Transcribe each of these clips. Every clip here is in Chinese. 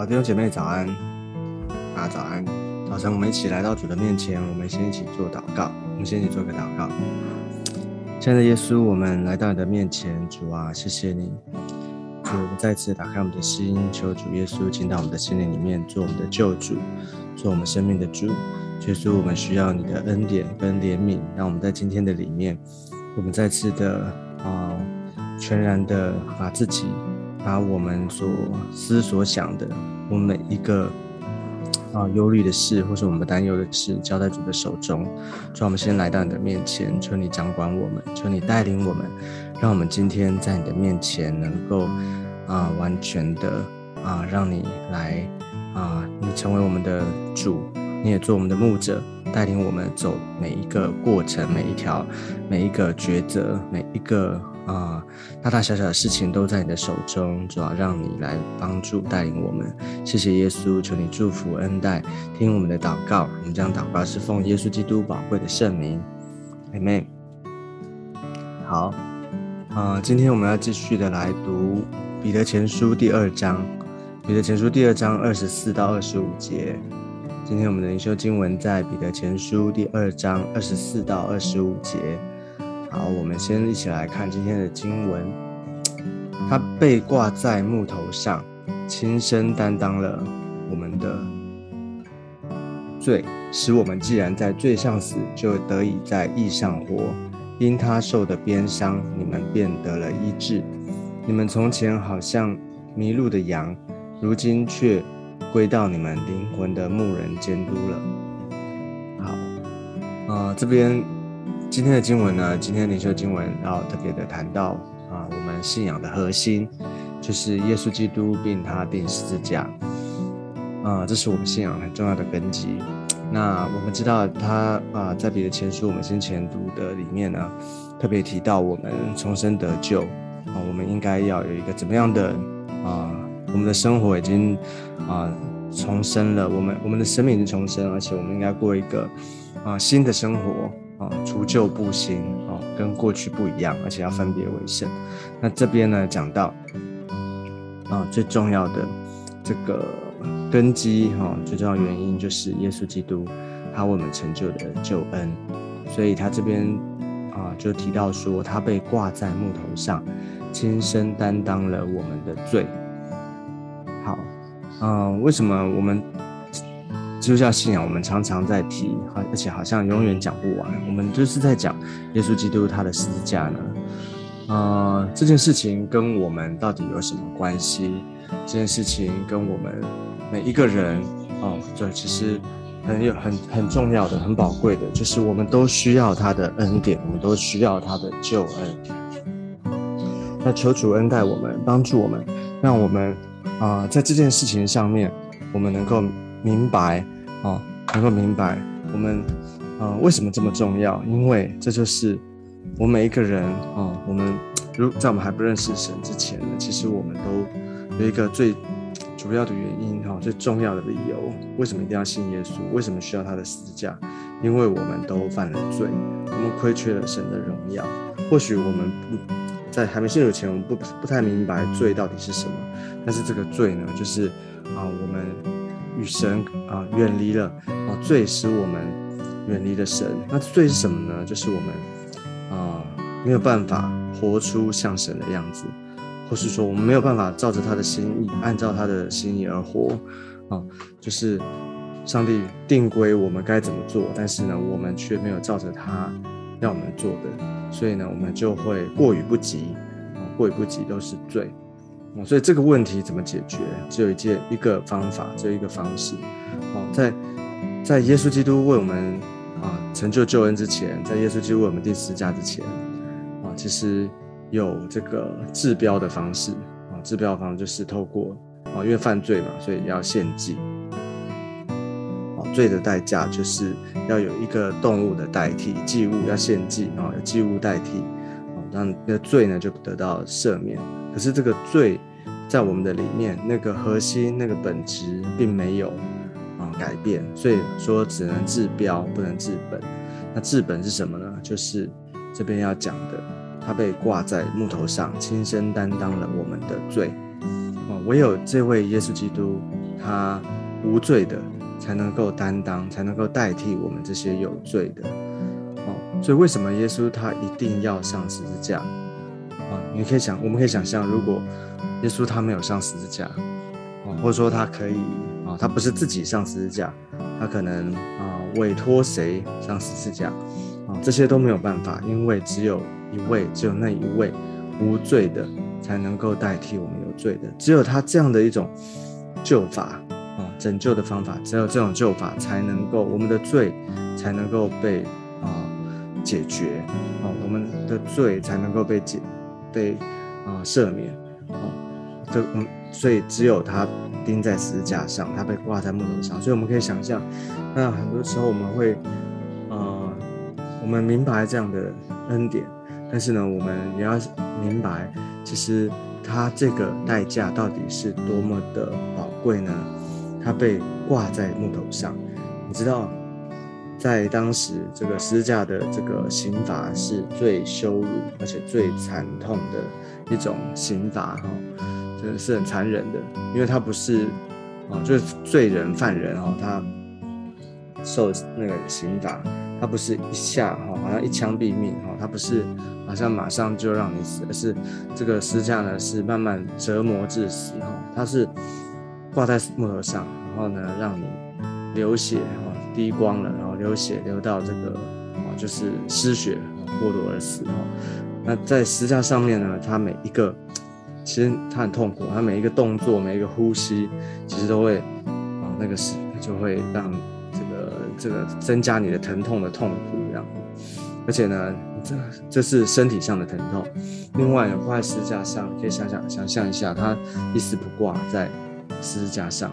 好，弟兄姐妹早安，大家早安。早晨，我们一起来到主的面前，我们先一起做祷告。我们先一起做个祷告。亲爱的耶稣，我们来到你的面前，主啊，谢谢你。主，我们再次打开我们的心，求主耶稣进到我们的心灵里面，做我们的救主，做我们生命的主。耶稣，我们需要你的恩典跟怜悯，让我们在今天的里面，我们再次的啊，全然的把自己。把我们所思所想的，我们每一个啊忧虑的事，或是我们担忧的事，交在主的手中。主，我们先来到你的面前，求你掌管我们，求你带领我们，让我们今天在你的面前能够啊完全的啊让你来啊，你成为我们的主，你也做我们的牧者，带领我们走每一个过程，每一条，每一个抉择，每一个。啊，大大小小的事情都在你的手中，主要让你来帮助带领我们。谢谢耶稣，求你祝福恩待，听我们的祷告。我们将祷告是奉耶稣基督宝贵的圣名，Amen。好，啊，今天我们要继续的来读彼得前书第二章，彼得前书第二章二十四到二十五节。今天我们的灵修经文在彼得前书第二章二十四到二十五节。好，我们先一起来看今天的经文。他被挂在木头上，亲身担当了我们的罪，使我们既然在罪上死，就得以在义上活。因他受的鞭伤，你们便得了医治。你们从前好像迷路的羊，如今却归到你们灵魂的牧人监督了。好，啊，这边。今天的经文呢？今天灵修经文要特别的谈到啊，我们信仰的核心就是耶稣基督，并他钉十字架啊，这是我们信仰很重要的根基。那我们知道他啊，在彼得前书我们先前读的里面呢，特别提到我们重生得救啊，我们应该要有一个怎么样的啊，我们的生活已经啊重生了，我们我们的生命已经重生，而且我们应该过一个啊新的生活。啊，除旧布新啊，跟过去不一样，而且要分别为圣。那这边呢，讲到啊，最重要的这个根基哈，最重要原因就是耶稣基督他为我们成就的救恩。所以他这边啊，就提到说，他被挂在木头上，亲身担当了我们的罪。好，嗯，为什么我们？基督教信仰，我们常常在提，好，而且好像永远讲不完。我们就是在讲耶稣基督他的十字架呢，呃，这件事情跟我们到底有什么关系？这件事情跟我们每一个人，哦，这其实很有很很重要的、很宝贵的，就是我们都需要他的恩典，我们都需要他的救恩。那求主恩待我们，帮助我们，让我们啊，在这件事情上面，我们能够。明白，哦，能够明白我们，呃，为什么这么重要？因为这就是我每一个人，啊，我们如在我们还不认识神之前呢，其实我们都有一个最主要的原因，哈，最重要的理由，为什么一定要信耶稣？为什么需要他的十字架？因为我们都犯了罪，我们亏缺了神的荣耀。或许我们不在还没信主前，我们不不太明白罪到底是什么，但是这个罪呢，就是啊，我们。与神啊远离了啊，罪使我们远离了神。那罪是什么呢？就是我们啊没有办法活出像神的样子，或是说我们没有办法照着他的心意，按照他的心意而活啊。就是上帝定规我们该怎么做，但是呢，我们却没有照着他要我们做的，所以呢，我们就会过于不及啊，过于不及都是罪。哦所以这个问题怎么解决？只有一件一个方法，只有一个方式。哦，在在耶稣基督为我们啊成就救恩之前，在耶稣基督为我们定十字架之前，啊，其实有这个治标的方式。啊，治标方式就是透过啊，因为犯罪嘛，所以要献祭。啊，罪的代价就是要有一个动物的代替祭物，要献祭啊，有祭物代替，啊，让那罪呢就得到赦免。可是这个罪在我们的里面，那个核心、那个本质并没有啊改变，所以说只能治标，不能治本。那治本是什么呢？就是这边要讲的，他被挂在木头上，亲身担当了我们的罪。哦，唯有这位耶稣基督他无罪的才能够担当，才能够代替我们这些有罪的。哦，所以为什么耶稣他一定要上十字架？啊，你可以想，我们可以想象，如果耶稣他没有上十字架，啊，或者说他可以啊，他不是自己上十字架，他可能啊委托谁上十字架，啊，这些都没有办法，因为只有一位，只有那一位无罪的才能够代替我们有罪的，只有他这样的一种救法啊，拯救的方法，只有这种救法才能够我们的罪才能够被啊解决啊，我们的罪才能够被解被啊赦免啊。就嗯，所以只有他钉在十字架上，他被挂在木头上，所以我们可以想象，那很多时候我们会，呃，我们明白这样的恩典，但是呢，我们也要明白，其实他这个代价到底是多么的宝贵呢？他被挂在木头上，你知道，在当时这个十字架的这个刑罚是最羞辱而且最惨痛的一种刑罚，哈。真的是很残忍的，因为他不是啊，就是罪人犯人哦，他受那个刑罚，他不是一下哈，好像一枪毙命哈，他不是好像马上就让你死，而是这个十字架呢是慢慢折磨致死哈，他是挂在木头上，然后呢让你流血滴光了，然后流血流到这个啊就是失血过多而死哈，那在十字架上面呢，他每一个。其实他很痛苦，他每一个动作、每一个呼吸，其实都会啊，那个是就会让这个这个增加你的疼痛的痛苦这样。而且呢，这这是身体上的疼痛。另外，挂在十字架上，可以想想想象一下，他一丝不挂在十字架上，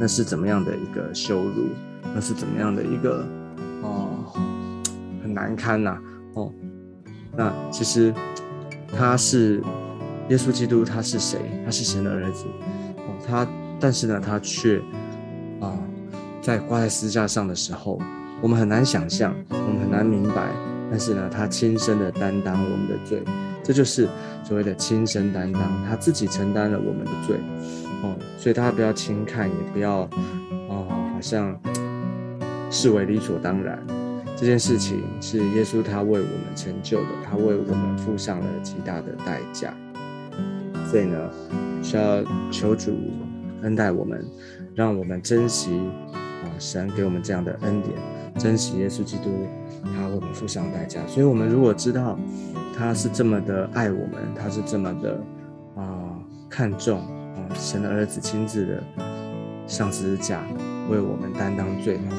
那是怎么样的一个羞辱？那是怎么样的一个哦，很难堪呐哦。那其实他是。耶稣基督他是谁？他是神的儿子哦。他但是呢，他却啊，在挂在十字架上的时候，我们很难想象，我们很难明白。但是呢，他亲身的担当我们的罪，这就是所谓的亲身担当，他自己承担了我们的罪哦。所以大家不要轻看，也不要哦，好像视为理所当然。这件事情是耶稣他为我们成就的，他为我们付上了极大的代价。所以呢，需要求主恩待我们，让我们珍惜啊神给我们这样的恩典，珍惜耶稣基督他为我们付上代价。所以，我们如果知道他是这么的爱我们，他是这么的啊看重啊神的儿子亲自的上十字架为我们担当罪的话，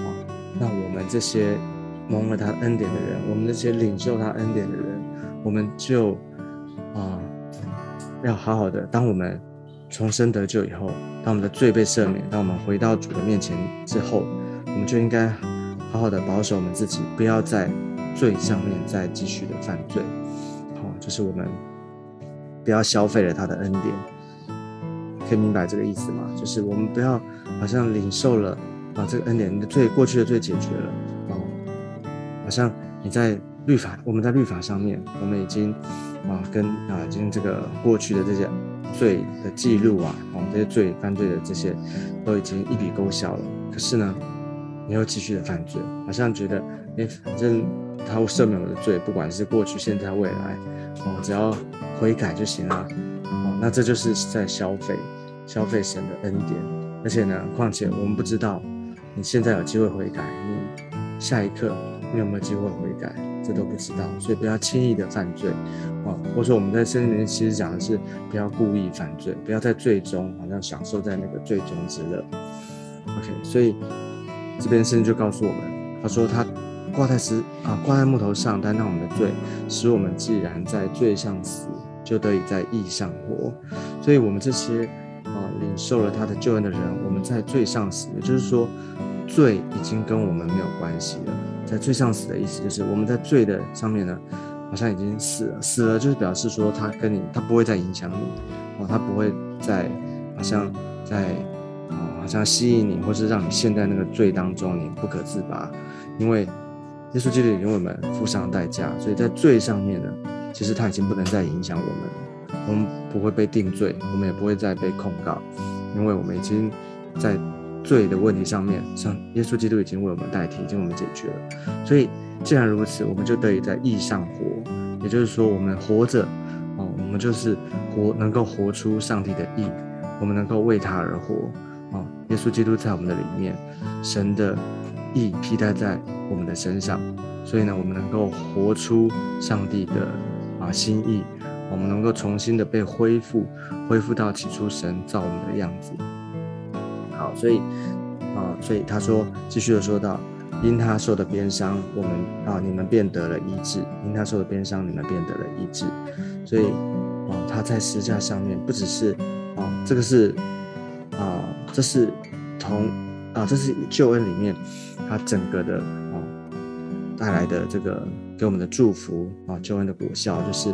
那我们这些蒙了他恩典的人，我们这些领受他恩典的人，我们就啊。要好好的，当我们重生得救以后，当我们的罪被赦免，当我们回到主的面前之后，我们就应该好好的保守我们自己，不要在罪上面再继续的犯罪。好，就是我们不要消费了他的恩典，可以明白这个意思吗？就是我们不要好像领受了啊这个恩典，你的罪过去的罪解决了哦，好像你在律法，我们在律法上面，我们已经。啊，跟啊，今天这个过去的这些罪的记录啊，哦，这些罪犯罪的这些都已经一笔勾销了。可是呢，你又继续的犯罪，好像觉得，哎，反正他会赦免我的罪，不管是过去、现在、未来，哦，只要悔改就行了。哦，那这就是在消费，消费神的恩典。而且呢，况且我们不知道你现在有机会悔改，你下一刻你有没有机会悔改？这都不知道，所以不要轻易的犯罪，啊，或者说我们在圣经里面其实讲的是不要故意犯罪，不要在最终好像享受在那个最终之乐。OK，所以这边圣经就告诉我们，他说他挂在石啊挂在木头上担当我们的罪，使我们既然在罪上死，就得以在义上活。所以我们这些啊领受了他的救恩的人，我们在罪上死，也就是说罪已经跟我们没有关系了。在罪上死的意思，就是我们在罪的上面呢，好像已经死了。死了就是表示说，他跟你，他不会再影响你，哦，他不会再好像在哦，好像吸引你，或是让你陷在那个罪当中，你不可自拔。因为耶稣基督为我们付上代价，所以在罪上面呢，其实他已经不能再影响我们。我们不会被定罪，我们也不会再被控告，因为我们已经在罪的问题上面，上耶稣基督已经为我们代替，已经为我们解决了。所以既然如此，我们就得以在义上活，也就是说，我们活着哦，我们就是活能够活出上帝的义，我们能够为他而活哦。耶稣基督在我们的里面，神的义披戴在我们的身上，所以呢，我们能够活出上帝的啊心意。我们能够重新的被恢复，恢复到起初神造我们的样子。好，所以啊，所以他说，继续的说到，因他受的鞭伤，我们啊，你们便得了医治；因他受的鞭伤，你们便得了医治。所以啊，他在十架上面，不只是啊，这个是啊，这是从啊，这是救恩里面他整个的带来的这个。给我们的祝福啊，救恩的果效就是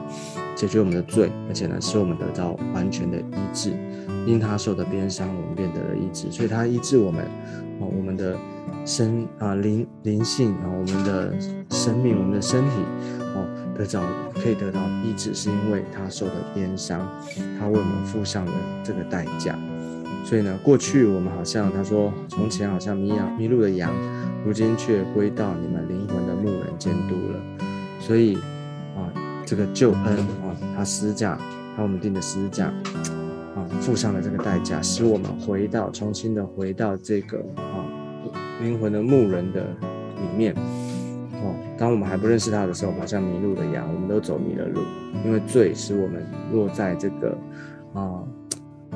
解决我们的罪，而且呢，使我们得到完全的医治。因他受的鞭伤，我们便得了医治。所以他医治我们啊，我们的身啊灵灵性啊，我们的生命，我们的身体哦，得到可以得到医治，是因为他受的鞭伤，他为我们付上了这个代价。所以呢，过去我们好像他说，从前好像迷羊迷路的羊，如今却归到你们灵魂监督了。所以啊，这个救恩啊，他施价，他我们定的施价啊，付上了这个代价，使我们回到重新的回到这个啊灵魂的牧人的里面。哦，当我们还不认识他的时候，好像迷路的羊，我们都走迷了路，因为罪使我们落在这个啊。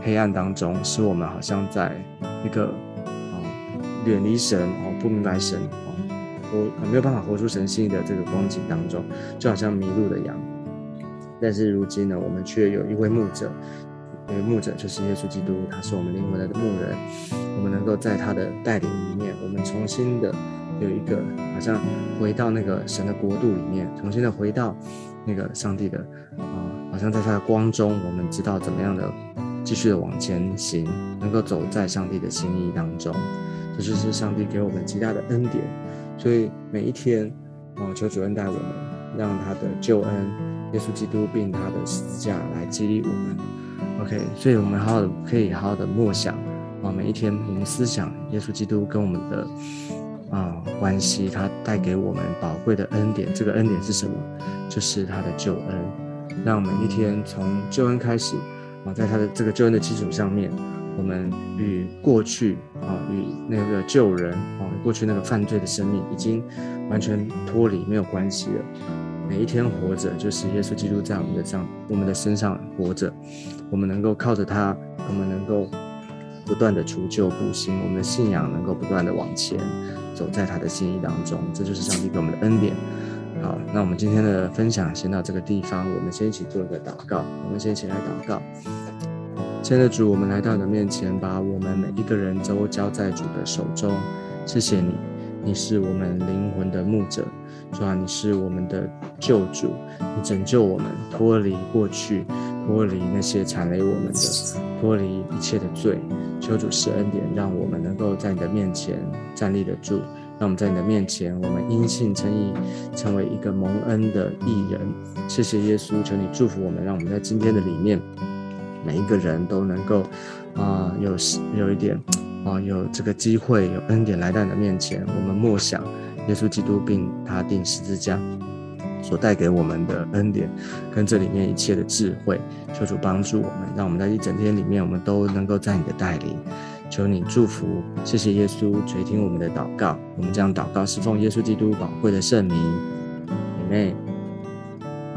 黑暗当中，使我们好像在一个啊远离神哦，不明白神哦，活没有办法活出神性的这个光景当中，就好像迷路的羊。但是如今呢，我们却有一位牧者，一位牧者就是耶稣基督，他是我们灵魂的牧人。我们能够在他的带领里面，我们重新的有一个好像回到那个神的国度里面，重新的回到那个上帝的啊，好像在他的光中，我们知道怎么样的。继续的往前行，能够走在上帝的心意当中，这就是上帝给我们极大的恩典。所以每一天，哦，求主恩待我们，让他的救恩，耶稣基督并他的十字架来激励我们。OK，所以我们好好的可以好好的默想啊，每一天我们思想耶稣基督跟我们的啊关系，他带给我们宝贵的恩典。这个恩典是什么？就是他的救恩。让每一天从救恩开始。啊，在他的这个救恩的基础上面，我们与过去啊，与那个救人啊，过去那个犯罪的生命已经完全脱离，没有关系了。每一天活着，就是耶稣基督在我们的上，我们的身上活着。我们能够靠着他，我们能够不断的除旧布新，我们的信仰能够不断的往前走在他的心意当中。这就是上帝给我们的恩典。好，那我们今天的分享先到这个地方。我们先一起做一个祷告。我们先一起来祷告。亲爱的主，我们来到你的面前，把我们每一个人都交在主的手中。谢谢你，你是我们灵魂的牧者，主啊，你是我们的救主，你拯救我们脱离过去，脱离那些残累我们的，脱离一切的罪。求主施恩典，让我们能够在你的面前站立得住。让我们在你的面前，我们因信称义，成为一个蒙恩的义人。谢谢耶稣，求你祝福我们，让我们在今天的里面，每一个人都能够啊有有一点啊有这个机会，有恩典来到你的面前。我们默想耶稣基督并他定十字架所带给我们的恩典，跟这里面一切的智慧，求主帮助我们，让我们在一整天里面，我们都能够在你的带领。求你祝福，谢谢耶稣垂听我们的祷告。我们将祷告是奉耶稣基督宝贵的圣名，姐妹。